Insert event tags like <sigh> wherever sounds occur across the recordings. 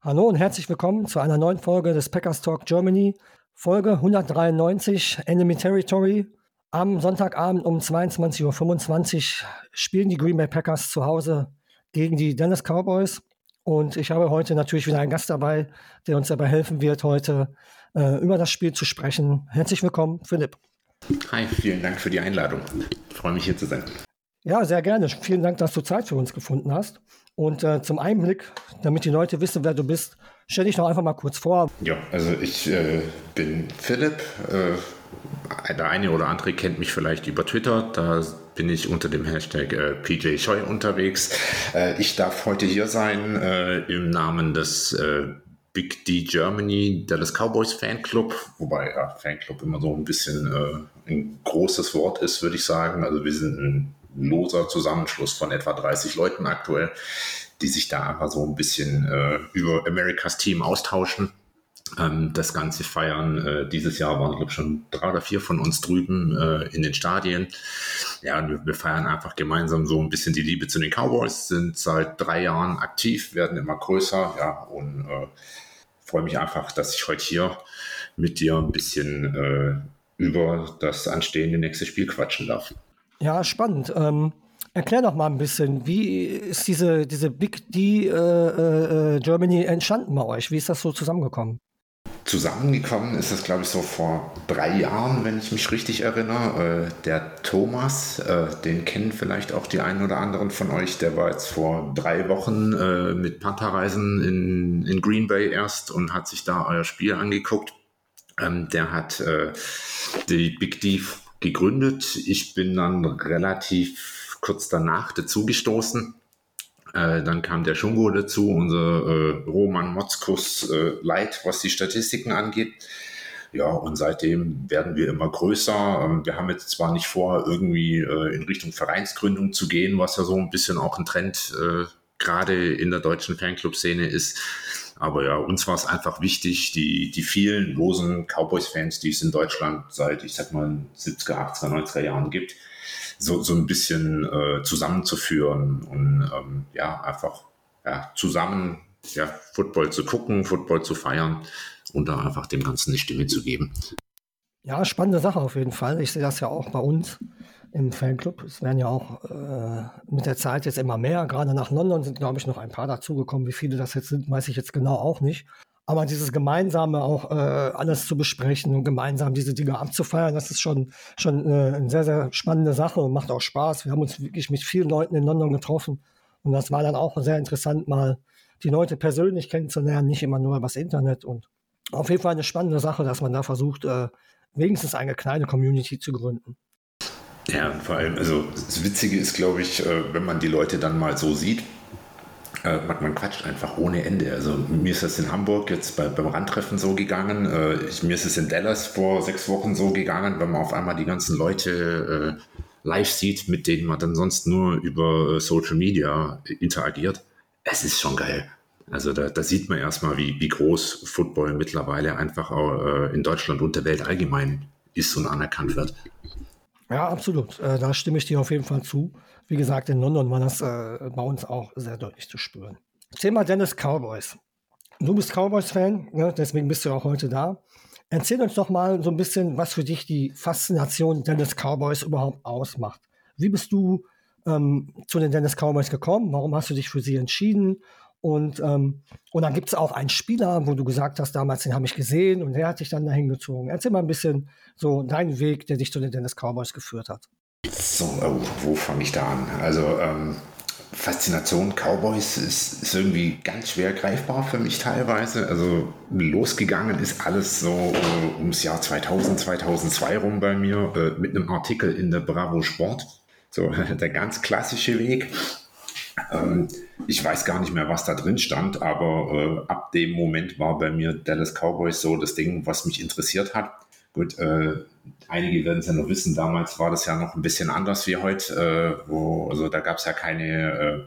Hallo und herzlich willkommen zu einer neuen Folge des Packers Talk Germany, Folge 193 Enemy Territory. Am Sonntagabend um 22.25 Uhr spielen die Green Bay Packers zu Hause gegen die Dallas Cowboys. Und ich habe heute natürlich wieder einen Gast dabei, der uns dabei helfen wird, heute äh, über das Spiel zu sprechen. Herzlich willkommen, Philipp. Hi, vielen Dank für die Einladung. Ich freue mich hier zu sein. Ja, sehr gerne. Vielen Dank, dass du Zeit für uns gefunden hast. Und äh, zum Einblick, damit die Leute wissen, wer du bist, stell dich doch einfach mal kurz vor. Ja, also ich äh, bin Philipp. Äh, der eine oder andere kennt mich vielleicht über Twitter. Da bin ich unter dem Hashtag äh, PJ Scheu unterwegs. Äh, ich darf heute hier sein äh, im Namen des Big D Germany Dallas Cowboys Fanclub, wobei ja, Fanclub immer so ein bisschen ein großes Wort ist, würde ich sagen. Also wir sind ein loser Zusammenschluss von etwa 30 Leuten aktuell, die sich da einfach so ein bisschen äh, über Americas Team austauschen. Ähm, das Ganze feiern. Äh, dieses Jahr waren, glaube ich, schon drei oder vier von uns drüben äh, in den Stadien. Ja, wir, wir, feiern einfach gemeinsam so ein bisschen die Liebe zu den Cowboys, sind seit drei Jahren aktiv, werden immer größer, ja, und äh, freue mich einfach, dass ich heute hier mit dir ein bisschen über das anstehende nächste Spiel quatschen darf. Ja, spannend. Ähm, erklär doch mal ein bisschen, wie ist diese, diese Big D äh, äh, Germany entstanden bei euch? Wie ist das so zusammengekommen? Zusammengekommen ist das, glaube ich, so vor drei Jahren, wenn ich mich richtig erinnere. Äh, der Thomas, äh, den kennen vielleicht auch die einen oder anderen von euch, der war jetzt vor drei Wochen äh, mit Pantherreisen in, in Green Bay erst und hat sich da euer Spiel angeguckt. Ähm, der hat äh, die Big D gegründet. Ich bin dann relativ kurz danach dazugestoßen. Äh, dann kam der Schungo dazu, unser äh, Roman Motzkus äh, Light, was die Statistiken angeht. Ja, und seitdem werden wir immer größer. Ähm, wir haben jetzt zwar nicht vor, irgendwie äh, in Richtung Vereinsgründung zu gehen, was ja so ein bisschen auch ein Trend äh, gerade in der deutschen Fanclub-Szene ist. Aber ja, uns war es einfach wichtig, die, die vielen losen Cowboys-Fans, die es in Deutschland seit, ich sag mal, 70er, 80er, 90er Jahren gibt, so, so ein bisschen äh, zusammenzuführen und ähm, ja, einfach ja, zusammen ja, Football zu gucken, Football zu feiern und da einfach dem Ganzen eine Stimme zu geben. Ja, spannende Sache auf jeden Fall. Ich sehe das ja auch bei uns im Fanclub. Es werden ja auch äh, mit der Zeit jetzt immer mehr. Gerade nach London sind, glaube ich, noch ein paar dazugekommen. Wie viele das jetzt sind, weiß ich jetzt genau auch nicht. Aber dieses gemeinsame auch äh, alles zu besprechen und gemeinsam diese Dinge abzufeiern, das ist schon, schon äh, eine sehr, sehr spannende Sache und macht auch Spaß. Wir haben uns wirklich mit vielen Leuten in London getroffen und das war dann auch sehr interessant, mal die Leute persönlich kennenzulernen, nicht immer nur übers Internet und auf jeden Fall eine spannende Sache, dass man da versucht, äh, wenigstens eine kleine Community zu gründen. Ja, vor allem, also das Witzige ist, glaube ich, äh, wenn man die Leute dann mal so sieht, äh, man, quatscht einfach ohne Ende. Also mir ist das in Hamburg jetzt bei, beim Randtreffen so gegangen. Äh, ich, mir ist es in Dallas vor sechs Wochen so gegangen, wenn man auf einmal die ganzen Leute äh, live sieht, mit denen man dann sonst nur über Social Media interagiert. Es ist schon geil. Also da, da sieht man erstmal, wie, wie groß Football mittlerweile einfach auch äh, in Deutschland und der Welt allgemein ist und anerkannt wird. Ja, absolut. Äh, da stimme ich dir auf jeden Fall zu. Wie gesagt, in London war das äh, bei uns auch sehr deutlich zu spüren. Thema Dennis Cowboys. Du bist Cowboys-Fan, ne? deswegen bist du auch heute da. Erzähl uns doch mal so ein bisschen, was für dich die Faszination Dennis Cowboys überhaupt ausmacht. Wie bist du ähm, zu den Dennis Cowboys gekommen? Warum hast du dich für sie entschieden? Und, ähm, und dann gibt es auch einen Spieler, wo du gesagt hast, damals den habe ich gesehen und der hat dich dann dahin gezogen. Erzähl mal ein bisschen so deinen Weg, der dich zu den Dennis Cowboys geführt hat. So, oh, wo fange ich da an? Also, ähm, Faszination Cowboys ist, ist, irgendwie ganz schwer greifbar für mich teilweise. Also losgegangen ist alles so äh, ums Jahr 2000, 2002 rum bei mir äh, mit einem Artikel in der Bravo Sport. So <laughs> der ganz klassische Weg. Ähm, ich weiß gar nicht mehr, was da drin stand, aber äh, ab dem Moment war bei mir Dallas Cowboys so das Ding, was mich interessiert hat. Gut, äh, einige werden es ja noch wissen, damals war das ja noch ein bisschen anders wie heute, äh, wo, also da gab es ja keine äh,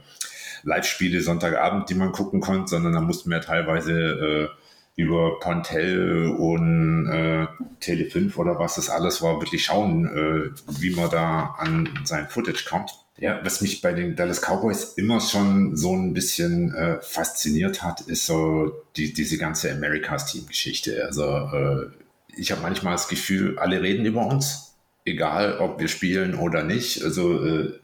Live-Spiele Sonntagabend, die man gucken konnte, sondern da mussten wir teilweise äh, über Pontel und äh, Tele 5 oder was das alles war, wirklich schauen, äh, wie man da an sein Footage kommt. Ja, was mich bei den Dallas Cowboys immer schon so ein bisschen äh, fasziniert hat, ist so die, diese ganze Americas Team-Geschichte. Also äh, ich habe manchmal das Gefühl, alle reden über uns, egal ob wir spielen oder nicht. Also äh,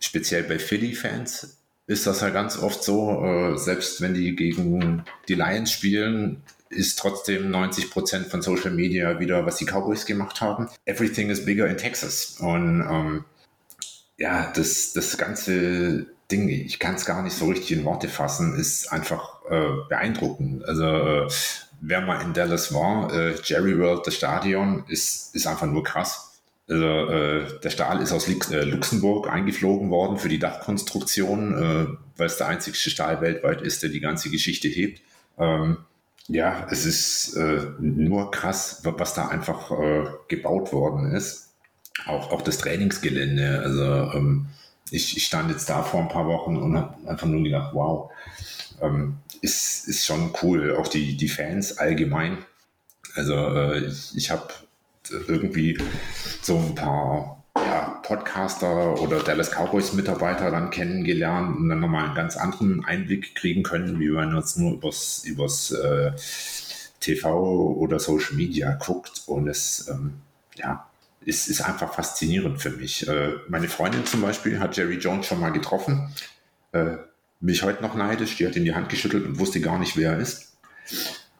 speziell bei Philly-Fans ist das ja ganz oft so, äh, selbst wenn die gegen die Lions spielen, ist trotzdem 90 Prozent von Social Media wieder, was die Cowboys gemacht haben. Everything is bigger in Texas. Und ähm, ja, das, das ganze Ding, ich kann es gar nicht so richtig in Worte fassen, ist einfach äh, beeindruckend. Also äh, wer mal in Dallas war, äh, Jerry World, das Stadion, ist, ist einfach nur krass. Also, äh, der Stahl ist aus äh, Luxemburg eingeflogen worden für die Dachkonstruktion, äh, weil es der einzige Stahl weltweit ist, der die ganze Geschichte hebt. Ähm, ja, es ist äh, nur krass, was da einfach äh, gebaut worden ist. Auch, auch das Trainingsgelände. Also ähm, ich, ich, stand jetzt da vor ein paar Wochen und habe einfach nur gedacht, wow, ähm, ist, ist schon cool. Auch die, die Fans allgemein. Also äh, ich, ich habe irgendwie so ein paar ja, Podcaster oder Dallas Cowboys Mitarbeiter dann kennengelernt und dann nochmal einen ganz anderen Einblick kriegen können, wie man jetzt nur übers, übers äh, TV oder Social Media guckt und es ähm, ja, ist, ist einfach faszinierend für mich. Äh, meine Freundin zum Beispiel hat Jerry Jones schon mal getroffen. Äh, mich heute noch neidisch, die hat in die Hand geschüttelt und wusste gar nicht, wer er ist.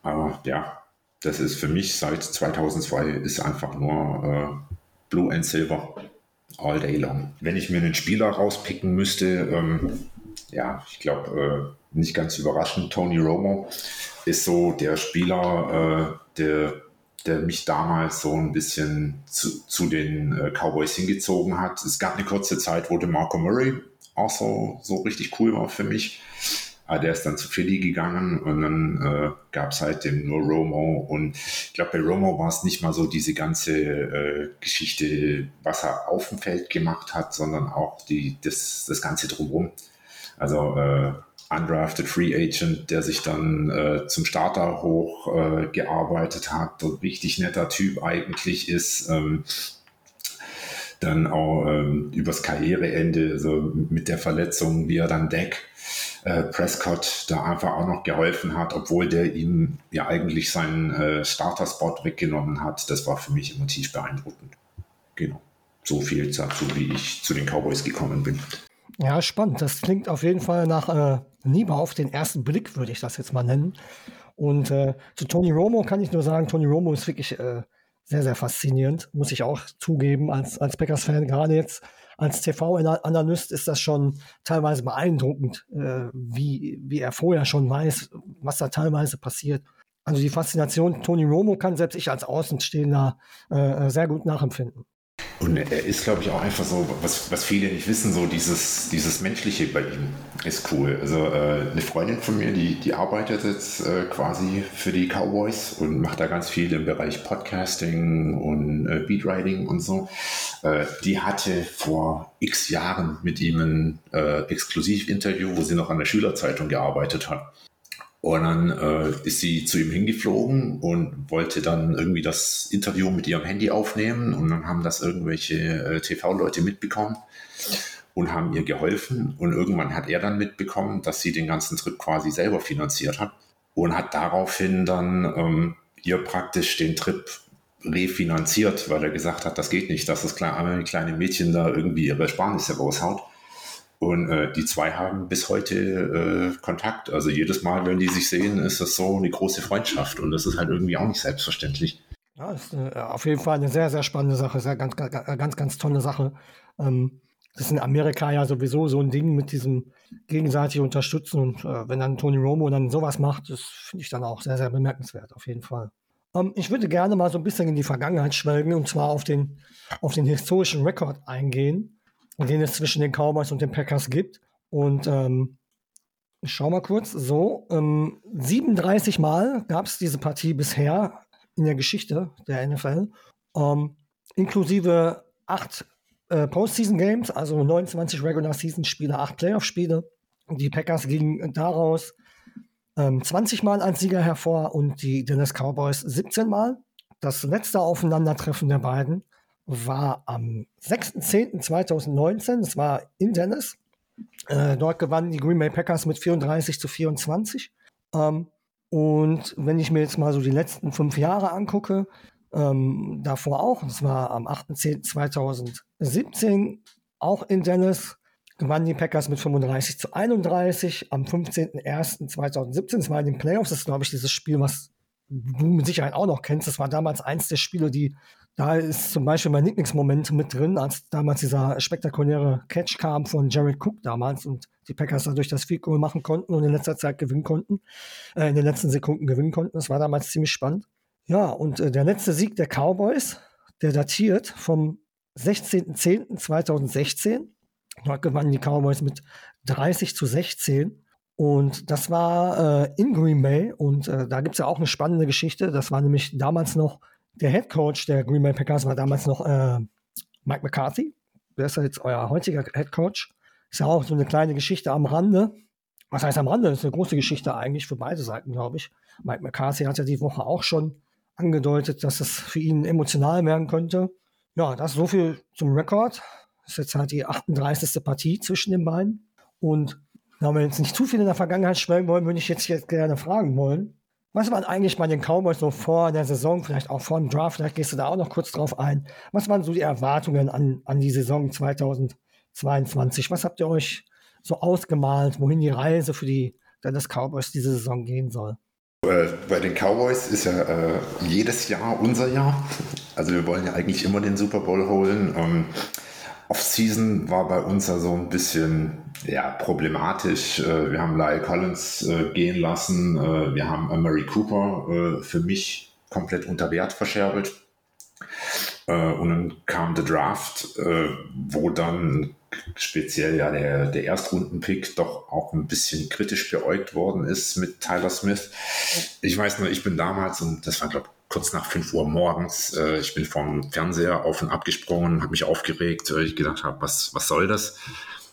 Aber ja, das ist für mich seit 2002 ist einfach nur äh, Blue and Silver all day long. Wenn ich mir einen Spieler rauspicken müsste, ähm, ja, ich glaube, äh, nicht ganz überraschend, Tony Romo ist so der Spieler, äh, der, der mich damals so ein bisschen zu, zu den äh, Cowboys hingezogen hat. Es gab eine kurze Zeit, wo der Marco Murray auch so, so richtig cool war für mich. Aber der ist dann zu Philly gegangen und dann äh, gab es halt den nur Romo. Und ich glaube, bei Romo war es nicht mal so diese ganze äh, Geschichte, was er auf dem Feld gemacht hat, sondern auch die, das, das Ganze drumherum. Also äh, undrafted Free Agent, der sich dann äh, zum Starter hoch äh, hat, ein richtig netter Typ eigentlich ist. Ähm, dann auch ähm, übers Karriereende, also mit der Verletzung, wie er dann Deck äh, Prescott da einfach auch noch geholfen hat, obwohl der ihm ja eigentlich seinen äh, Starter-Spot weggenommen hat. Das war für mich tief beeindruckend. Genau. So viel dazu, wie ich zu den Cowboys gekommen bin. Ja, spannend. Das klingt auf jeden Fall nach äh, Liebe auf den ersten Blick, würde ich das jetzt mal nennen. Und äh, zu Tony Romo kann ich nur sagen, Tony Romo ist wirklich äh, sehr, sehr faszinierend, muss ich auch zugeben, als, als Packers-Fan, gerade jetzt als TV-Analyst ist das schon teilweise beeindruckend, äh, wie, wie er vorher schon weiß, was da teilweise passiert. Also die Faszination Tony Romo kann selbst ich als Außenstehender äh, sehr gut nachempfinden. Und er ist, glaube ich, auch einfach so, was, was viele nicht wissen, so dieses, dieses Menschliche bei ihm ist cool. Also äh, eine Freundin von mir, die, die arbeitet jetzt äh, quasi für die Cowboys und macht da ganz viel im Bereich Podcasting und äh, Beatwriting und so. Äh, die hatte vor x Jahren mit ihm ein äh, Exklusivinterview, wo sie noch an der Schülerzeitung gearbeitet hat. Und dann äh, ist sie zu ihm hingeflogen und wollte dann irgendwie das Interview mit ihrem Handy aufnehmen. Und dann haben das irgendwelche äh, TV-Leute mitbekommen und haben ihr geholfen. Und irgendwann hat er dann mitbekommen, dass sie den ganzen Trip quasi selber finanziert hat und hat daraufhin dann ähm, ihr praktisch den Trip refinanziert, weil er gesagt hat, das geht nicht, dass das kleine, Mädchen da irgendwie ihre Sparnisse raushaut. Und äh, die zwei haben bis heute äh, Kontakt. Also jedes Mal, wenn die sich sehen, ist das so eine große Freundschaft. Und das ist halt irgendwie auch nicht selbstverständlich. Ja, ist äh, auf jeden Fall eine sehr, sehr spannende Sache. Sehr, ganz, ganz, ganz, ganz tolle Sache. Ähm, das ist in Amerika ja sowieso so ein Ding mit diesem gegenseitig unterstützen. Und äh, wenn dann Tony Romo dann sowas macht, das finde ich dann auch sehr, sehr bemerkenswert, auf jeden Fall. Ähm, ich würde gerne mal so ein bisschen in die Vergangenheit schwelgen und zwar auf den, auf den historischen Rekord eingehen den es zwischen den Cowboys und den Packers gibt. Und ähm, ich schau mal kurz. So, ähm, 37 Mal gab es diese Partie bisher in der Geschichte der NFL, ähm, inklusive acht äh, Postseason Games, also 29 Regular Season Spiele, acht Playoff Spiele. Die Packers gingen daraus ähm, 20 Mal als Sieger hervor und die Dallas Cowboys 17 Mal. Das letzte Aufeinandertreffen der beiden war am 6.10.2019. Das war in Dallas. Äh, dort gewannen die Green Bay Packers mit 34 zu 24. Ähm, und wenn ich mir jetzt mal so die letzten fünf Jahre angucke, ähm, davor auch, das war am 8.10.2017 auch in Dallas, gewannen die Packers mit 35 zu 31 am 15.01.2017. Das war in den Playoffs, das ist, glaube ich, dieses Spiel, was du mit Sicherheit auch noch kennst. Das war damals eins der Spiele, die da ist zum Beispiel mein Lieblingsmoment mit drin, als damals dieser spektakuläre Catch kam von Jared Cook damals und die Packers dadurch das Field Goal machen konnten und in letzter Zeit gewinnen konnten, äh, in den letzten Sekunden gewinnen konnten. Das war damals ziemlich spannend. Ja, und äh, der letzte Sieg der Cowboys, der datiert vom 16.10.2016. Dort gewannen die Cowboys mit 30 zu 16. Und das war äh, in Green Bay. Und äh, da gibt es ja auch eine spannende Geschichte. Das war nämlich damals noch der Head Coach der Green Bay Packers war damals noch äh, Mike McCarthy. Der ist ja jetzt euer heutiger Head Coach. Ist ja auch so eine kleine Geschichte am Rande. Was heißt am Rande? Das ist eine große Geschichte eigentlich für beide Seiten, glaube ich. Mike McCarthy hat ja die Woche auch schon angedeutet, dass es für ihn emotional werden könnte. Ja, das ist so viel zum Rekord. Das ist jetzt halt die 38. Partie zwischen den beiden. Und da wir jetzt nicht zu viel in der Vergangenheit schwelgen wollen, würde ich jetzt, jetzt gerne fragen wollen. Was waren eigentlich bei den Cowboys so vor der Saison, vielleicht auch vor dem Draft, vielleicht gehst du da auch noch kurz drauf ein. Was waren so die Erwartungen an, an die Saison 2022? Was habt ihr euch so ausgemalt, wohin die Reise für die Dallas Cowboys diese Saison gehen soll? Äh, bei den Cowboys ist ja äh, jedes Jahr unser Jahr. Also wir wollen ja eigentlich immer den Super Bowl holen. Ähm, Off-Season war bei uns ja so ein bisschen ja, problematisch. Äh, wir haben Lyle Collins äh, gehen lassen. Äh, wir haben Murray Cooper für mich komplett unter Wert verscherbelt. Und dann kam der Draft, wo dann speziell ja der, der Erstrundenpick doch auch ein bisschen kritisch beäugt worden ist mit Tyler Smith. Ich weiß nur, ich bin damals, und das war, glaube ich, kurz nach 5 Uhr morgens. Äh, ich bin vom Fernseher auf und ab gesprungen, habe mich aufgeregt, weil ich gedacht habe, was, was soll das?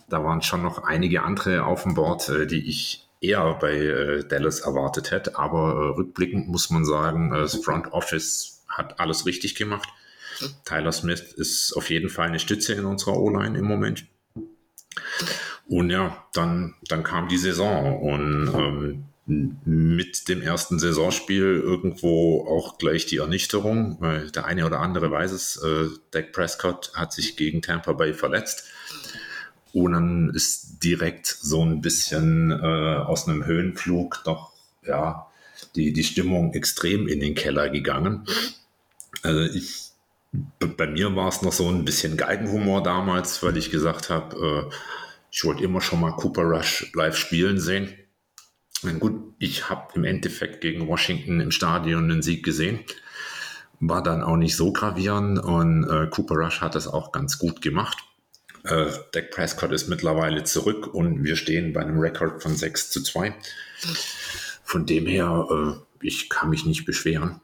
Da waren schon noch einige andere auf dem Board, äh, die ich eher bei äh, Dallas erwartet hätte. Aber äh, rückblickend muss man sagen, äh, das Front Office hat alles richtig gemacht. Tyler Smith ist auf jeden Fall eine Stütze in unserer O-Line im Moment. Und ja, dann, dann kam die Saison und ähm, mit dem ersten Saisonspiel irgendwo auch gleich die Ernüchterung, weil der eine oder andere weiß es, äh, Dak Prescott hat sich gegen Tampa Bay verletzt. Und dann ist direkt so ein bisschen äh, aus einem Höhenflug doch ja die, die Stimmung extrem in den Keller gegangen. Also ich, bei mir war es noch so ein bisschen Geigenhumor damals, weil ich gesagt habe, äh, ich wollte immer schon mal Cooper Rush live spielen sehen. Gut, ich habe im Endeffekt gegen Washington im Stadion einen Sieg gesehen. War dann auch nicht so gravierend und äh, Cooper Rush hat das auch ganz gut gemacht. Äh, Dak Prescott ist mittlerweile zurück und wir stehen bei einem Rekord von 6 zu 2. Von dem her, äh, ich kann mich nicht beschweren.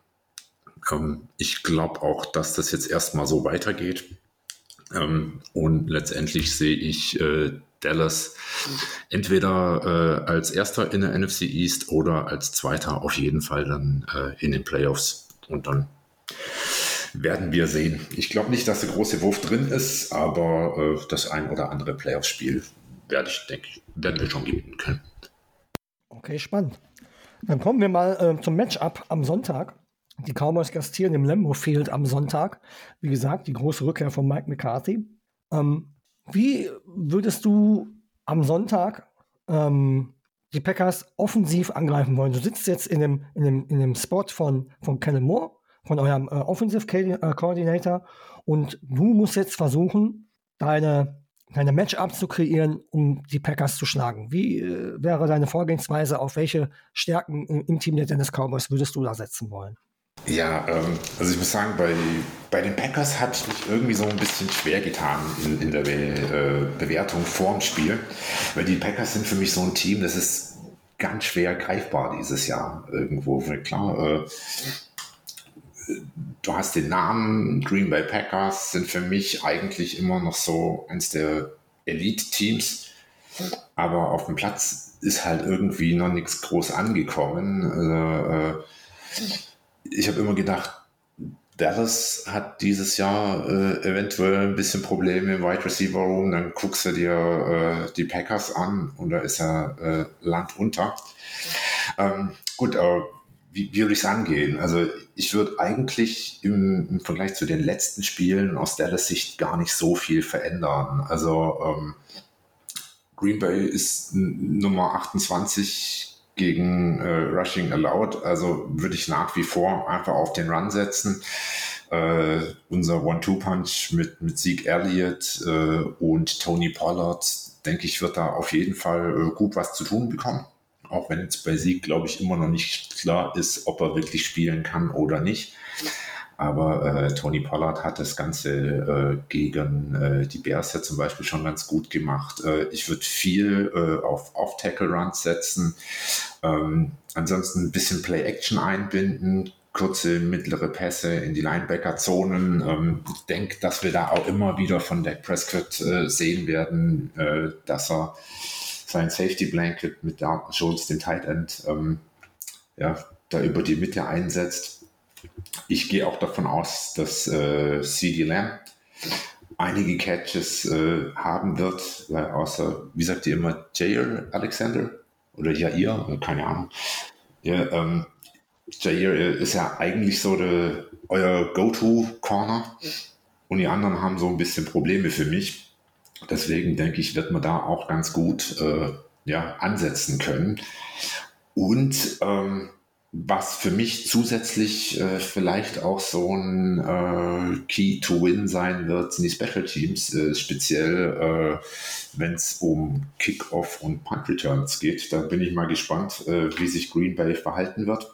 Ähm, ich glaube auch, dass das jetzt erstmal so weitergeht. Ähm, und letztendlich sehe ich äh, Dallas entweder äh, als Erster in der NFC East oder als Zweiter auf jeden Fall dann äh, in den Playoffs. Und dann werden wir sehen. Ich glaube nicht, dass der große Wurf drin ist, aber äh, das ein oder andere Playoff-Spiel werde ich, denke ich, werden wir schon gewinnen können. Okay, spannend. Dann kommen wir mal äh, zum Matchup am Sonntag. Die Cowboys gastieren im Lambo Field am Sonntag. Wie gesagt, die große Rückkehr von Mike McCarthy. Ähm, wie würdest du am Sonntag ähm, die Packers offensiv angreifen wollen? Du sitzt jetzt in dem, in dem, in dem Spot von, von Kellen Moore, von eurem äh, Offensive äh, Coordinator, und du musst jetzt versuchen, deine, deine Matchup zu kreieren, um die Packers zu schlagen. Wie äh, wäre deine Vorgehensweise? Auf welche Stärken im, im Team der Dennis Cowboys würdest du da setzen wollen? Ja, ähm, also ich muss sagen, bei, bei den Packers habe ich mich irgendwie so ein bisschen schwer getan in, in der Be äh, Bewertung vorm Spiel, weil die Packers sind für mich so ein Team, das ist ganz schwer greifbar dieses Jahr irgendwo. Klar, äh, du hast den Namen Green Bay Packers, sind für mich eigentlich immer noch so eins der Elite-Teams, aber auf dem Platz ist halt irgendwie noch nichts groß angekommen. Also, äh, ich habe immer gedacht, Dallas hat dieses Jahr äh, eventuell ein bisschen Probleme im Wide Receiver Room. Dann guckst du dir äh, die Packers an und da ist ja äh, Land unter. Ähm, gut, aber wie, wie würde ich es angehen? Also ich würde eigentlich im, im, Vergleich zu den letzten Spielen aus Dallas Sicht gar nicht so viel verändern. Also ähm, Green Bay ist Nummer 28 gegen äh, Rushing Allowed. Also würde ich nach wie vor einfach auf den Run setzen. Äh, unser One-Two-Punch mit, mit Zeke Elliott äh, und Tony Pollard, denke ich, wird da auf jeden Fall äh, gut was zu tun bekommen. Auch wenn jetzt bei Sieg, glaube ich, immer noch nicht klar ist, ob er wirklich spielen kann oder nicht. Aber äh, Tony Pollard hat das Ganze äh, gegen äh, die Bears ja zum Beispiel schon ganz gut gemacht. Äh, ich würde viel äh, auf Off-Tackle-Runs setzen. Ähm, ansonsten ein bisschen Play-Action einbinden, kurze, mittlere Pässe in die Linebacker-Zonen. Ähm, ich denke, dass wir da auch immer wieder von Dak Prescott äh, sehen werden, dass er sein Safety Blanket mit Dalton Schulz, dem Tight End, ähm, ja, da über die Mitte einsetzt. Ich gehe auch davon aus, dass äh, CD Lamb einige Catches äh, haben wird, weil außer, wie sagt ihr immer, Jair Alexander oder Jair, äh, keine Ahnung. Ja, ähm, Jair äh, ist ja eigentlich so der, euer Go-To-Corner und die anderen haben so ein bisschen Probleme für mich. Deswegen denke ich, wird man da auch ganz gut äh, ja, ansetzen können. Und ähm, was für mich zusätzlich äh, vielleicht auch so ein äh, Key to Win sein wird, sind die Special Teams, äh, speziell äh, wenn es um Kickoff und Punt Returns geht. Da bin ich mal gespannt, äh, wie sich Green Bay verhalten wird.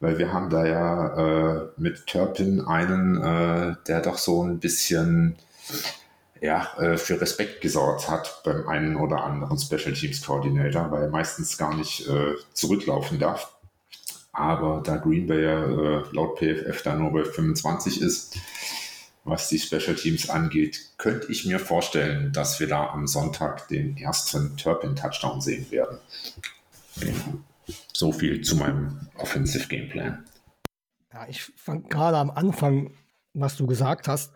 Weil wir haben da ja äh, mit Turpin einen, der doch so ein bisschen ja, für Respekt gesorgt hat beim einen oder anderen Special Teams Coordinator, weil er meistens gar nicht zurücklaufen darf. Aber da Green Bay ja äh, laut PFF da nur bei 25 ist, was die Special Teams angeht, könnte ich mir vorstellen, dass wir da am Sonntag den ersten Turpin-Touchdown sehen werden. So viel zu meinem Offensive Gameplan. Ja, ich fand gerade am Anfang, was du gesagt hast,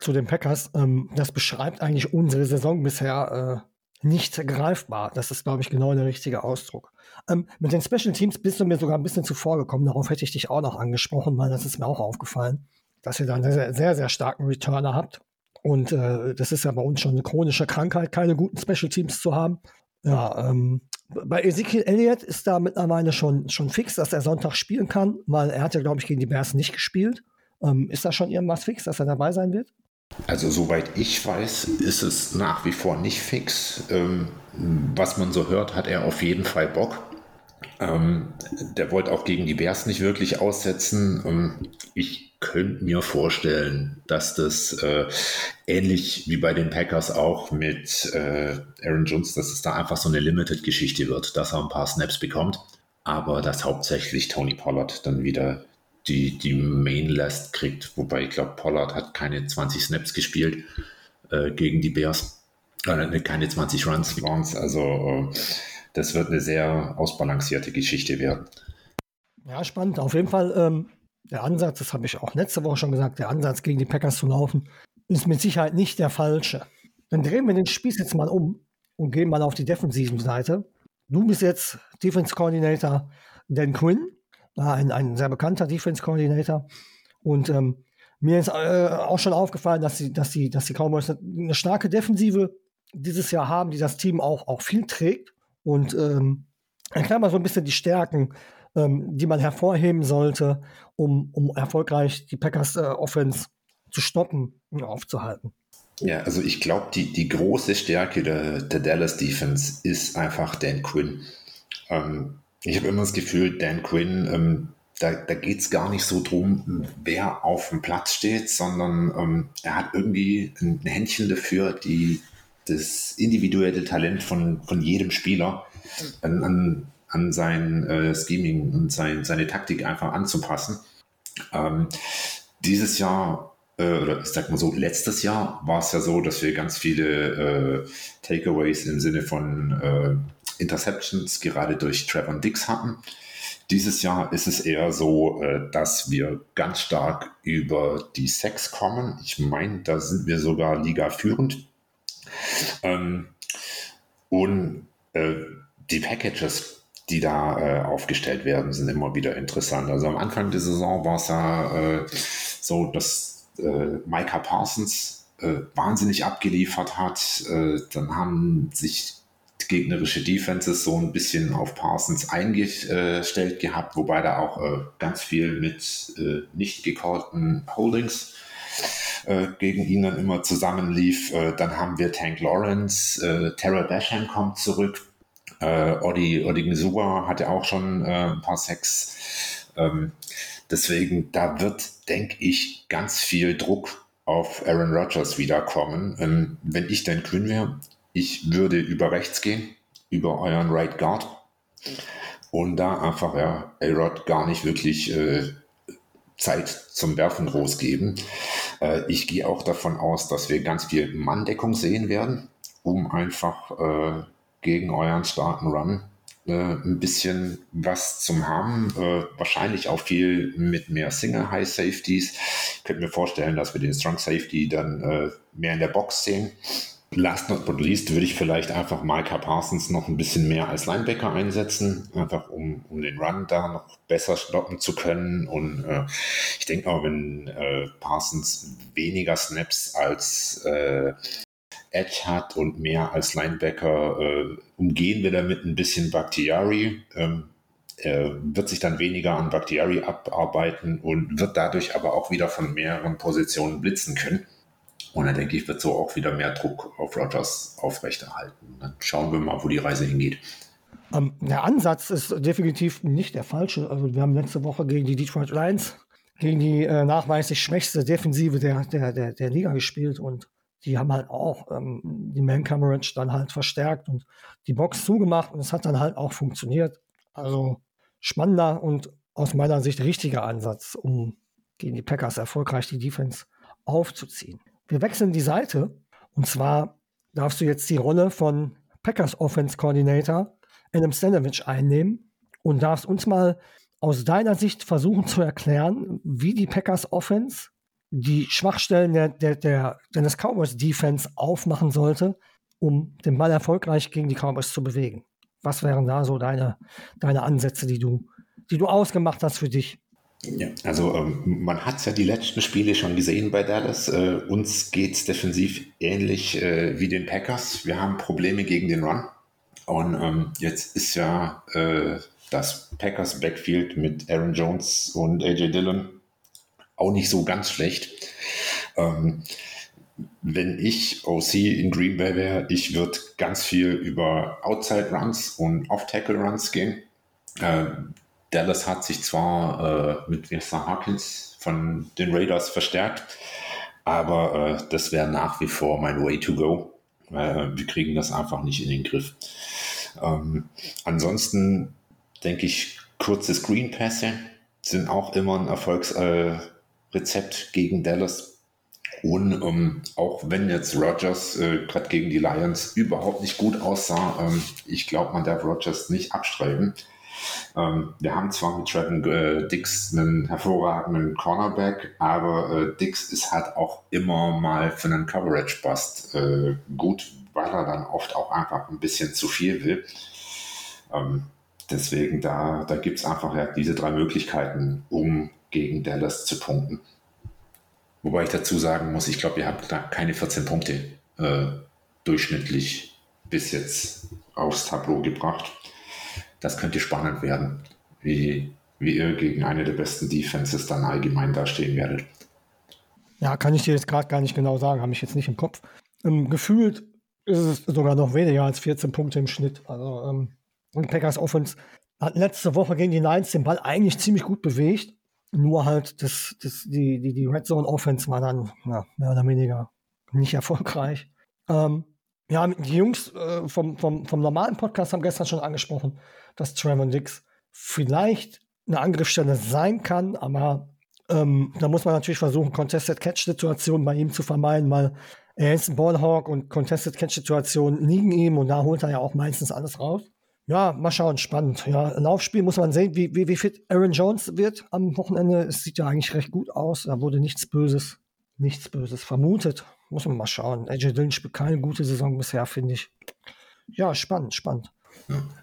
zu den Packers, ähm, das beschreibt eigentlich unsere Saison bisher äh, nicht greifbar. Das ist, glaube ich, genau der richtige Ausdruck. Ähm, mit den Special Teams bist du mir sogar ein bisschen zuvor gekommen. Darauf hätte ich dich auch noch angesprochen, weil das ist mir auch aufgefallen, dass ihr da einen sehr, sehr, sehr starken Returner habt. Und äh, das ist ja bei uns schon eine chronische Krankheit, keine guten Special Teams zu haben. Ja, ähm, bei Ezekiel Elliott ist da mittlerweile schon, schon fix, dass er Sonntag spielen kann, weil er hat ja, glaube ich, gegen die Bears nicht gespielt. Ähm, ist da schon irgendwas fix, dass er dabei sein wird? Also soweit ich weiß, ist es nach wie vor nicht fix. Ähm, was man so hört, hat er auf jeden Fall Bock. Ähm, der wollte auch gegen die Bears nicht wirklich aussetzen. Ähm, ich könnte mir vorstellen, dass das äh, ähnlich wie bei den Packers auch mit äh, Aaron Jones, dass es da einfach so eine Limited-Geschichte wird, dass er ein paar Snaps bekommt, aber dass hauptsächlich Tony Pollard dann wieder die, die Main-Last kriegt. Wobei ich glaube, Pollard hat keine 20 Snaps gespielt äh, gegen die Bears. Äh, keine 20 Runs es. Also äh, das wird eine sehr ausbalancierte Geschichte werden. Ja, spannend. Auf jeden Fall ähm, der Ansatz, das habe ich auch letzte Woche schon gesagt, der Ansatz gegen die Packers zu laufen, ist mit Sicherheit nicht der falsche. Dann drehen wir den Spieß jetzt mal um und gehen mal auf die defensiven Seite. Du bist jetzt Defense Coordinator Dan Quinn, ein, ein sehr bekannter Defense Coordinator. Und ähm, mir ist äh, auch schon aufgefallen, dass die, dass, die, dass die Cowboys eine starke Defensive dieses Jahr haben, die das Team auch, auch viel trägt. Und ähm, erklär mal so ein bisschen die Stärken, ähm, die man hervorheben sollte, um, um erfolgreich die Packers äh, Offense zu stoppen und aufzuhalten. Ja, also ich glaube, die, die große Stärke der, der Dallas Defense ist einfach Dan Quinn. Ähm, ich habe immer das Gefühl, Dan Quinn, ähm, da, da geht es gar nicht so drum, wer auf dem Platz steht, sondern ähm, er hat irgendwie ein Händchen dafür, die, das individuelle Talent von, von jedem Spieler an, an, an sein äh, Scheming und sein, seine Taktik einfach anzupassen. Ähm, dieses Jahr, äh, oder ich sag mal so, letztes Jahr war es ja so, dass wir ganz viele äh, Takeaways im Sinne von äh, Interceptions gerade durch Trevor Dix hatten. Dieses Jahr ist es eher so, äh, dass wir ganz stark über die Sex kommen. Ich meine, da sind wir sogar Liga führend. Ähm, und äh, die Packages, die da äh, aufgestellt werden, sind immer wieder interessant. Also am Anfang der Saison war es ja so, dass Micah Parsons wahnsinnig abgeliefert hat. dann haben sich gegnerische Defenses so ein bisschen auf Parsons eingestellt gehabt, wobei da auch äh, ganz viel mit äh, nicht gecallten Holdings äh, gegen ihn dann immer zusammenlief. Äh, dann haben wir Tank Lawrence, äh, Basham kommt zurück, äh, Odi, Odi Misura hatte auch schon äh, ein paar Sex. Ähm, deswegen, da wird, denke ich, ganz viel Druck auf Aaron Rodgers wiederkommen. Ähm, wenn ich denn Quinn wäre, ich würde über rechts gehen, über euren Right Guard und da einfach ja, A-Rod gar nicht wirklich äh, Zeit zum Werfen groß geben. Äh, ich gehe auch davon aus, dass wir ganz viel Manndeckung sehen werden, um einfach äh, gegen euren starken Run äh, ein bisschen was zum haben. Äh, wahrscheinlich auch viel mit mehr Single High Safeties. Ich könnte mir vorstellen, dass wir den Strong Safety dann äh, mehr in der Box sehen Last not but least würde ich vielleicht einfach Micah Parsons noch ein bisschen mehr als Linebacker einsetzen, einfach um, um den Run da noch besser stoppen zu können. Und äh, ich denke auch, wenn äh, Parsons weniger Snaps als äh, Edge hat und mehr als Linebacker, äh, umgehen wir damit ein bisschen Bakhtiari. Ähm, er wird sich dann weniger an Bakhtiari abarbeiten und wird dadurch aber auch wieder von mehreren Positionen blitzen können. Und dann denke ich, wird so auch wieder mehr Druck auf Rogers aufrechterhalten. Dann schauen wir mal, wo die Reise hingeht. Ähm, der Ansatz ist definitiv nicht der falsche. Also wir haben letzte Woche gegen die Detroit Lions, gegen die äh, nachweislich schwächste Defensive der, der, der, der Liga gespielt und die haben halt auch ähm, die Man-Coverage dann halt verstärkt und die Box zugemacht und es hat dann halt auch funktioniert. Also spannender und aus meiner Sicht richtiger Ansatz, um gegen die Packers erfolgreich die Defense aufzuziehen. Wir wechseln die Seite. Und zwar darfst du jetzt die Rolle von Packers Offense Coordinator Adam Stanovich einnehmen und darfst uns mal aus deiner Sicht versuchen zu erklären, wie die Packers Offense die Schwachstellen der, der, der, des Cowboys Defense aufmachen sollte, um den Ball erfolgreich gegen die Cowboys zu bewegen. Was wären da so deine, deine Ansätze, die du, die du ausgemacht hast für dich? Ja, also ähm, man hat ja die letzten Spiele schon gesehen bei Dallas. Äh, uns geht es defensiv ähnlich äh, wie den Packers. Wir haben Probleme gegen den Run. Und ähm, jetzt ist ja äh, das Packers Backfield mit Aaron Jones und AJ Dillon auch nicht so ganz schlecht. Ähm, wenn ich OC in Green Bay wäre, ich würde ganz viel über Outside Runs und Off-Tackle Runs gehen. Äh, Dallas hat sich zwar äh, mit Winston Hawkins von den Raiders verstärkt, aber äh, das wäre nach wie vor mein Way to go. Äh, wir kriegen das einfach nicht in den Griff. Ähm, ansonsten denke ich, kurze Screen-Pässe sind auch immer ein Erfolgsrezept äh, gegen Dallas. Und ähm, auch wenn jetzt Rogers äh, gerade gegen die Lions überhaupt nicht gut aussah, ähm, ich glaube, man darf Rogers nicht abstreiten. Ähm, wir haben zwar mit Trevin äh, Dix einen hervorragenden Cornerback, aber äh, Dix ist halt auch immer mal für einen Coverage-Bust äh, gut, weil er dann oft auch einfach ein bisschen zu viel will. Ähm, deswegen, da, da gibt es einfach ja diese drei Möglichkeiten, um gegen Dallas zu punkten. Wobei ich dazu sagen muss, ich glaube, ihr habt da keine 14 Punkte äh, durchschnittlich bis jetzt aufs Tableau gebracht das könnte spannend werden, wie, wie ihr gegen eine der besten Defenses dann allgemein dastehen werdet. Ja, kann ich dir jetzt gerade gar nicht genau sagen, habe ich jetzt nicht im Kopf. Ähm, gefühlt ist es sogar noch weniger als 14 Punkte im Schnitt. Also ähm, Packers Offense hat letzte Woche gegen die Lions den Ball eigentlich ziemlich gut bewegt. Nur halt das, das, die, die, die Red Zone Offense war dann ja, mehr oder weniger nicht erfolgreich. Ähm, ja, die Jungs äh, vom, vom, vom normalen Podcast haben gestern schon angesprochen, dass Trevor Dix vielleicht eine Angriffsstelle sein kann, aber ähm, da muss man natürlich versuchen, Contested Catch-Situationen bei ihm zu vermeiden, weil er ist ein Ballhawk und Contested Catch-Situationen liegen ihm und da holt er ja auch meistens alles raus. Ja, mal schauen, spannend. Ja, Laufspiel muss man sehen, wie, wie, wie fit Aaron Jones wird am Wochenende. Es sieht ja eigentlich recht gut aus. Da wurde nichts Böses, nichts Böses vermutet. Muss man mal schauen. AJ Dillon spielt keine gute Saison bisher, finde ich. Ja, spannend, spannend.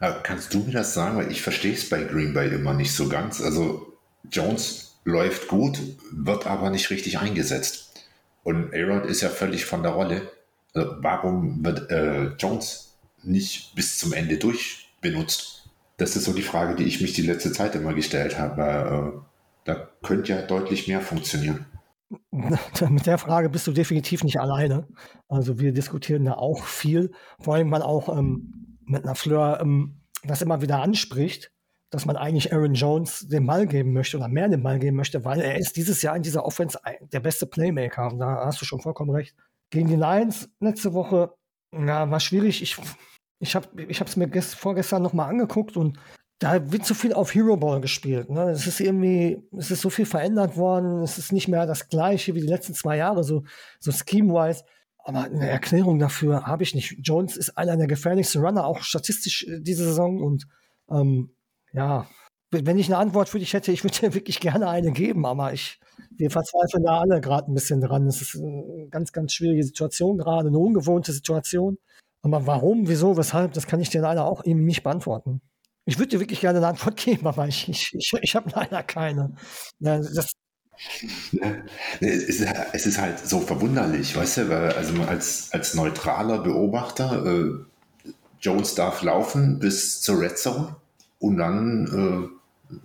Ja, kannst du mir das sagen? Weil ich verstehe es bei Green Bay immer nicht so ganz. Also Jones läuft gut, wird aber nicht richtig eingesetzt. Und Arod ist ja völlig von der Rolle. Also warum wird äh, Jones nicht bis zum Ende durch benutzt? Das ist so die Frage, die ich mich die letzte Zeit immer gestellt habe. Äh, da könnte ja deutlich mehr funktionieren. <laughs> Mit der Frage bist du definitiv nicht alleine. Also wir diskutieren da auch viel, vor allem man auch ähm, mit einer Fleur ähm, das immer wieder anspricht, dass man eigentlich Aaron Jones den Ball geben möchte oder mehr den Ball geben möchte, weil er ist dieses Jahr in dieser Offense der beste Playmaker. Und da hast du schon vollkommen recht. Gegen die Lions letzte Woche, ja, war schwierig. Ich ich habe es mir gest, vorgestern nochmal angeguckt und da wird zu viel auf Hero Ball gespielt. Ne? Es ist irgendwie, es ist so viel verändert worden. Es ist nicht mehr das Gleiche wie die letzten zwei Jahre, so, so scheme-wise. Aber eine Erklärung dafür habe ich nicht. Jones ist einer der gefährlichsten Runner, auch statistisch äh, diese Saison. Und ähm, ja, wenn ich eine Antwort für dich hätte, ich würde <laughs> dir wirklich gerne eine geben, aber ich, wir verzweifeln da alle gerade ein bisschen dran. Es ist eine ganz, ganz schwierige Situation gerade, eine ungewohnte Situation. Aber warum, wieso, weshalb, das kann ich dir leider auch eben nicht beantworten. Ich würde dir wirklich gerne eine Antwort <laughs> geben, aber ich, ich, ich, ich habe leider keine. Das, es ist halt so verwunderlich, weißt du, weil also als, als neutraler Beobachter, äh, Jones darf laufen bis zur Red Zone und dann äh,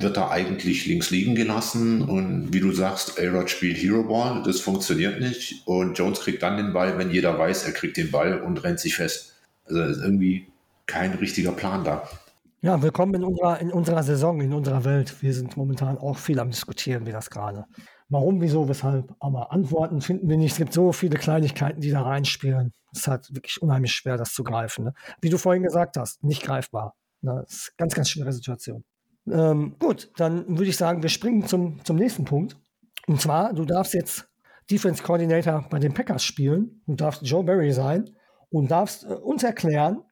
wird er eigentlich links liegen gelassen und wie du sagst, A-Rod spielt Hero Ball, das funktioniert nicht und Jones kriegt dann den Ball, wenn jeder weiß, er kriegt den Ball und rennt sich fest. Also ist irgendwie kein richtiger Plan da. Ja, willkommen in unserer, in unserer Saison, in unserer Welt. Wir sind momentan auch viel am Diskutieren, wie das gerade. Warum, wieso, weshalb. Aber Antworten finden wir nicht. Es gibt so viele Kleinigkeiten, die da reinspielen. Es ist halt wirklich unheimlich schwer, das zu greifen. Ne? Wie du vorhin gesagt hast, nicht greifbar. Ne? Das ist eine ganz, ganz schwere Situation. Ähm, gut, dann würde ich sagen, wir springen zum, zum nächsten Punkt. Und zwar, du darfst jetzt Defense Coordinator bei den Packers spielen. Du darfst Joe Barry sein und darfst äh, uns erklären,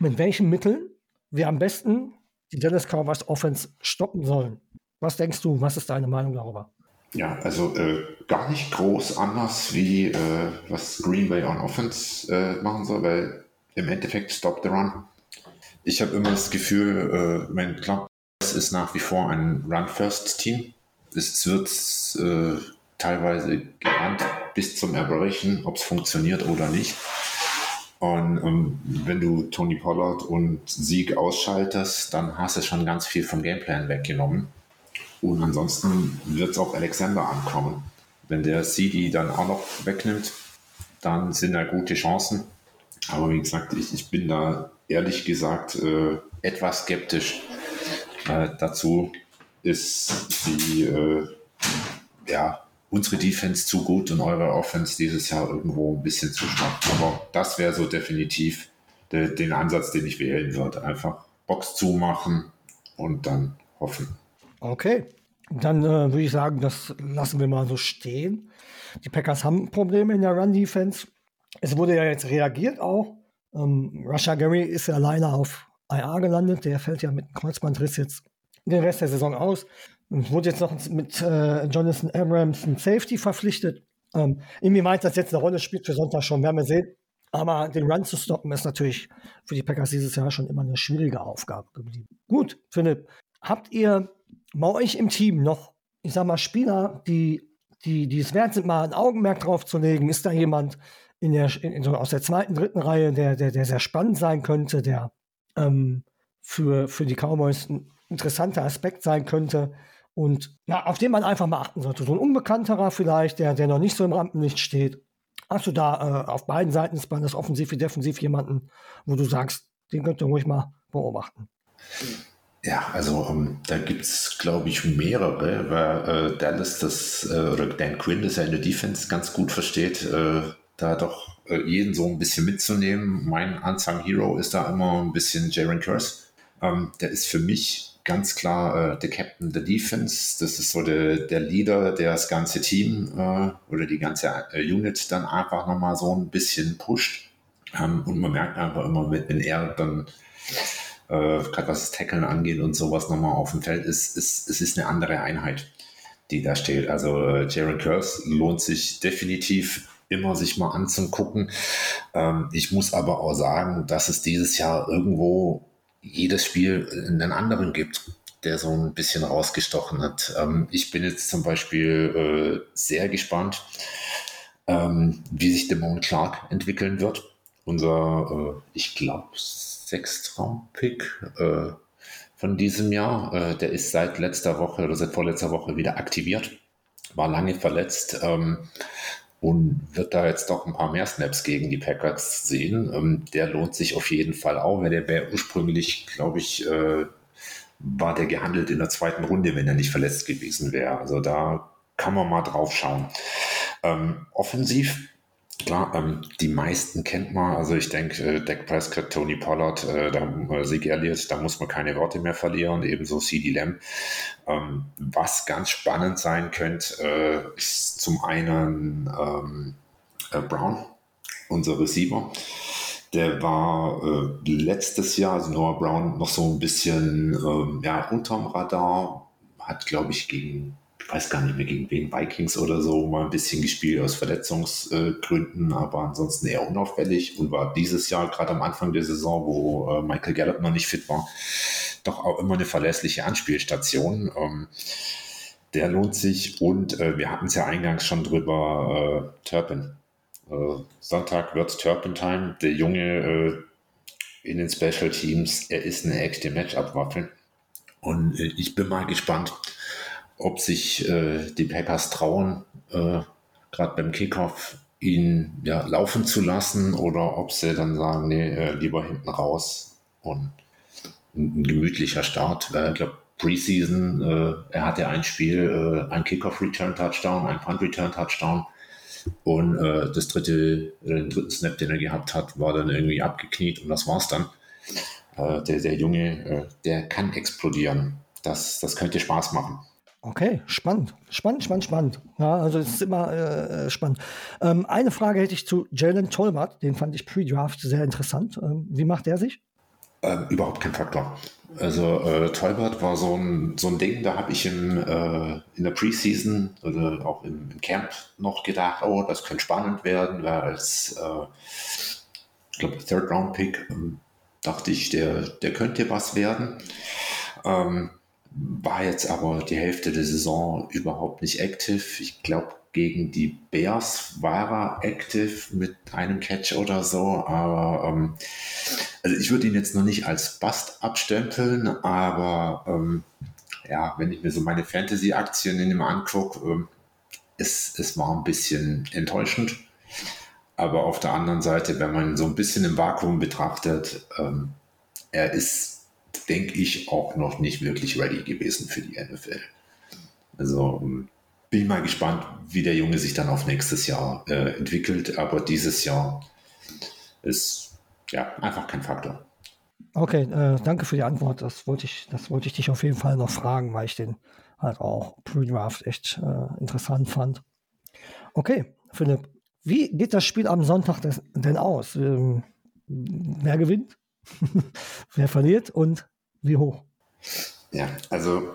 mit welchen Mitteln wir am besten die Dallas Cowboys Offense stoppen sollen. Was denkst du? Was ist deine Meinung darüber? Ja, also äh, gar nicht groß anders, wie äh, was Green Bay on Offense äh, machen soll, weil im Endeffekt stop the run. Ich habe immer das Gefühl, äh, mein, es ist nach wie vor ein Run-First-Team. Es wird äh, teilweise gerannt bis zum Erbrechen, ob es funktioniert oder nicht. Und ähm, wenn du Tony Pollard und Sieg ausschaltest, dann hast du schon ganz viel vom Gameplan weggenommen. Und ansonsten wird es auf Alexander ankommen. Wenn der CD dann auch noch wegnimmt, dann sind da gute Chancen. Aber wie gesagt, ich, ich bin da ehrlich gesagt äh, etwas skeptisch, äh, dazu ist die, äh, ja, unsere Defense zu gut und eure Offense dieses Jahr irgendwo ein bisschen zu schwach. Aber das wäre so definitiv de, den Ansatz, den ich wählen würde. Einfach Box zumachen und dann hoffen. Okay, dann äh, würde ich sagen, das lassen wir mal so stehen. Die Packers haben Probleme in der Run-Defense. Es wurde ja jetzt reagiert auch. Ähm, Russia Gary ist ja alleine auf IA gelandet. Der fällt ja mit Kreuzbandriss jetzt den Rest der Saison aus. Und wurde jetzt noch mit äh, Jonathan Abrams ein Safety verpflichtet. Ähm, inwieweit das jetzt eine Rolle spielt für Sonntag schon, werden wir sehen. Aber den Run zu stoppen ist natürlich für die Packers dieses Jahr schon immer eine schwierige Aufgabe geblieben. Gut, Philipp, habt ihr bei euch im Team noch, ich sag mal, Spieler, die, die, die es wert sind, mal ein Augenmerk drauf zu legen? Ist da jemand in der, in, in, aus der zweiten, dritten Reihe, der, der, der sehr spannend sein könnte, der ähm, für, für die Cowboys ein interessanter Aspekt sein könnte und ja, auf den man einfach mal achten sollte. So ein Unbekannterer vielleicht, der, der noch nicht so im Rampenlicht steht. Hast du da äh, auf beiden Seiten des Bandes, offensiv wie defensiv, jemanden, wo du sagst, den könnt ihr ruhig mal beobachten? Ja, also um, ähm, da gibt es, glaube ich, mehrere, weil äh, Dallas das, äh, oder Dan Quinn das ja in der Defense ganz gut versteht, äh, da doch äh, jeden so ein bisschen mitzunehmen. Mein Unsung Hero ist da immer ein bisschen Jaron Curse. Ähm, der ist für mich ganz klar äh, der Captain der Defense. Das ist so der, der Leader, der das ganze Team äh, oder die ganze Unit dann einfach nochmal so ein bisschen pusht. Ähm, und man merkt einfach immer, wenn er dann äh, gerade was das Tackeln angeht und sowas nochmal auf dem Feld ist, ist, es ist eine andere Einheit, die da steht. Also äh, Jaron Curse lohnt sich definitiv immer sich mal anzugucken. Ähm, ich muss aber auch sagen, dass es dieses Jahr irgendwo jedes Spiel einen anderen gibt, der so ein bisschen rausgestochen hat. Ähm, ich bin jetzt zum Beispiel äh, sehr gespannt, ähm, wie sich Demon Clark entwickeln wird. Unser, äh, ich glaube, Sechstraum-Pick äh, von diesem Jahr. Äh, der ist seit letzter Woche oder seit vorletzter Woche wieder aktiviert. War lange verletzt ähm, und wird da jetzt doch ein paar mehr Snaps gegen die Packers sehen. Ähm, der lohnt sich auf jeden Fall auch, weil der wäre ursprünglich, glaube ich, äh, war der gehandelt in der zweiten Runde, wenn er nicht verletzt gewesen wäre. Also da kann man mal drauf schauen. Ähm, offensiv Klar, ähm, die meisten kennt man. Also ich denke, äh, Dak Prescott, Tony Pollard, äh, da, äh, Zeke Elliott, da muss man keine Worte mehr verlieren. Ebenso CD Lamb. Ähm, was ganz spannend sein könnte, äh, ist zum einen ähm, äh, Brown, unser Receiver. Der war äh, letztes Jahr, also Noah Brown, noch so ein bisschen ähm, ja, unterm Radar. Hat, glaube ich, gegen weiß gar nicht mehr gegen wen, Vikings oder so, mal ein bisschen gespielt aus Verletzungsgründen, aber ansonsten eher unauffällig und war dieses Jahr gerade am Anfang der Saison, wo äh, Michael Gallup noch nicht fit war, doch auch immer eine verlässliche Anspielstation. Ähm, der lohnt sich und äh, wir hatten es ja eingangs schon drüber, äh, Turpin. Sonntag wird Turpentime, der Junge in den Special Teams, er ist eine echte Matchup-Waffe. Und ich bin mal gespannt, ob sich äh, die Packers trauen, äh, gerade beim Kickoff ihn ja, laufen zu lassen oder ob sie dann sagen, nee, äh, lieber hinten raus und ein, ein gemütlicher Start. Ich glaube, Preseason, äh, er hatte ein Spiel, äh, ein Kickoff-Return-Touchdown, ein Punt-Return-Touchdown und äh, das dritte, den dritten Snap, den er gehabt hat, war dann irgendwie abgekniet und das war's dann. der, der Junge, der kann explodieren. Das, das könnte Spaß machen. Okay, spannend. Spannend, spannend, spannend. Ja, also es ist immer äh, äh, spannend. Ähm, eine Frage hätte ich zu Jalen Tolbert, den fand ich pre-draft sehr interessant. Ähm, wie macht der sich? Ähm, überhaupt kein Faktor. Also äh, Tolbert war so ein, so ein Ding, da habe ich im, äh, in der Preseason oder auch im, im, Camp noch gedacht, oh, das könnte spannend werden, weil als, äh, ich glaube, Third-Round-Pick ähm, dachte ich, der, der könnte was werden. Ähm, war jetzt aber die Hälfte der Saison überhaupt nicht aktiv. Ich glaube, gegen die Bears war er aktiv mit einem Catch oder so, aber ähm, also ich würde ihn jetzt noch nicht als Bust abstempeln, aber ähm, ja, wenn ich mir so meine Fantasy-Aktien in ihm angucke, ähm, es, es war ein bisschen enttäuschend. Aber auf der anderen Seite, wenn man so ein bisschen im Vakuum betrachtet, ähm, er ist denke ich, auch noch nicht wirklich ready gewesen für die NFL. Also ähm, bin mal gespannt, wie der Junge sich dann auf nächstes Jahr äh, entwickelt. Aber dieses Jahr ist ja einfach kein Faktor. Okay, äh, danke für die Antwort. Das wollte ich, das wollte ich dich auf jeden Fall noch fragen, weil ich den halt auch Pre-Draft echt äh, interessant fand. Okay, Philipp, wie geht das Spiel am Sonntag des, denn aus? Ähm, wer gewinnt? <laughs> wer verliert und wie hoch? Ja, also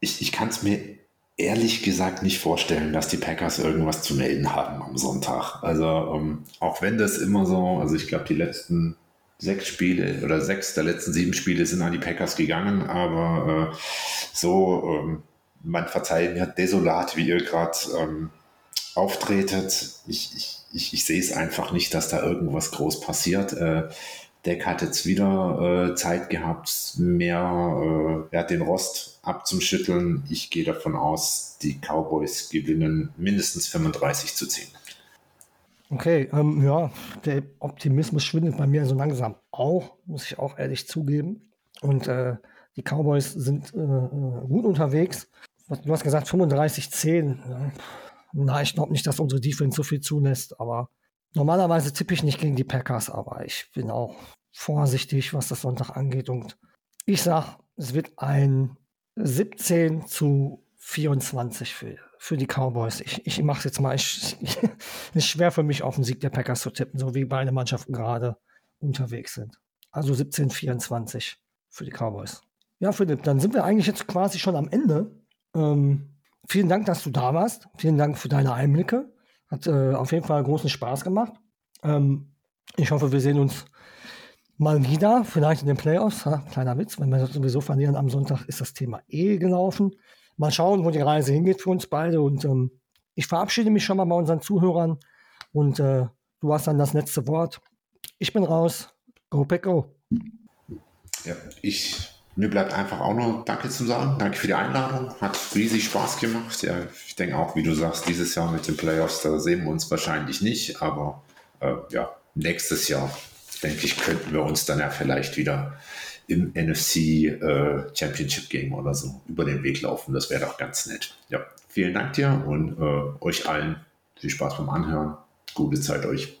ich, ich kann es mir ehrlich gesagt nicht vorstellen, dass die Packers irgendwas zu melden haben am Sonntag. Also ähm, auch wenn das immer so, also ich glaube, die letzten sechs Spiele oder sechs der letzten sieben Spiele sind an die Packers gegangen, aber äh, so, ähm, man verzeiht mir desolat, wie ihr gerade ähm, auftretet. Ich, ich, ich, ich sehe es einfach nicht, dass da irgendwas groß passiert. Äh, Deck hat jetzt wieder äh, Zeit gehabt, mehr äh, den Rost abzuschütteln. Ich gehe davon aus, die Cowboys gewinnen mindestens 35 zu 10. Okay, ähm, ja, der Optimismus schwindet bei mir so langsam auch, muss ich auch ehrlich zugeben. Und äh, Die Cowboys sind äh, äh gut unterwegs. Du hast gesagt 35-10. Ja. Na, ich glaube nicht, dass unsere Defense so viel zulässt, aber normalerweise tippe ich nicht gegen die Packers, aber ich bin auch vorsichtig, was das Sonntag angeht. Und ich sage, es wird ein 17 zu 24 für, für die Cowboys. Ich, ich mache es jetzt mal. <laughs> Es ist schwer für mich, auf den Sieg der Packers zu tippen, so wie beide Mannschaften gerade unterwegs sind. Also 17 24 für die Cowboys. Ja, Philipp, dann sind wir eigentlich jetzt quasi schon am Ende. Ähm, vielen Dank, dass du da warst. Vielen Dank für deine Einblicke. Hat äh, auf jeden Fall großen Spaß gemacht. Ähm, ich hoffe, wir sehen uns mal wieder, vielleicht in den Playoffs. Ha, kleiner Witz, wenn wir sowieso verlieren am Sonntag, ist das Thema eh gelaufen. Mal schauen, wo die Reise hingeht für uns beide. Und ähm, ich verabschiede mich schon mal bei unseren Zuhörern. Und äh, du hast dann das letzte Wort. Ich bin raus. Go Pack Go. Ja, ich mir bleibt einfach auch noch Danke zu sagen. Danke für die Einladung. Hat riesig Spaß gemacht. Ja, ich denke auch, wie du sagst, dieses Jahr mit den Playoffs, da sehen wir uns wahrscheinlich nicht. Aber äh, ja, nächstes Jahr, denke ich, könnten wir uns dann ja vielleicht wieder im NFC äh, Championship Game oder so über den Weg laufen. Das wäre doch ganz nett. Ja, vielen Dank dir und äh, euch allen viel Spaß beim Anhören. Gute Zeit euch.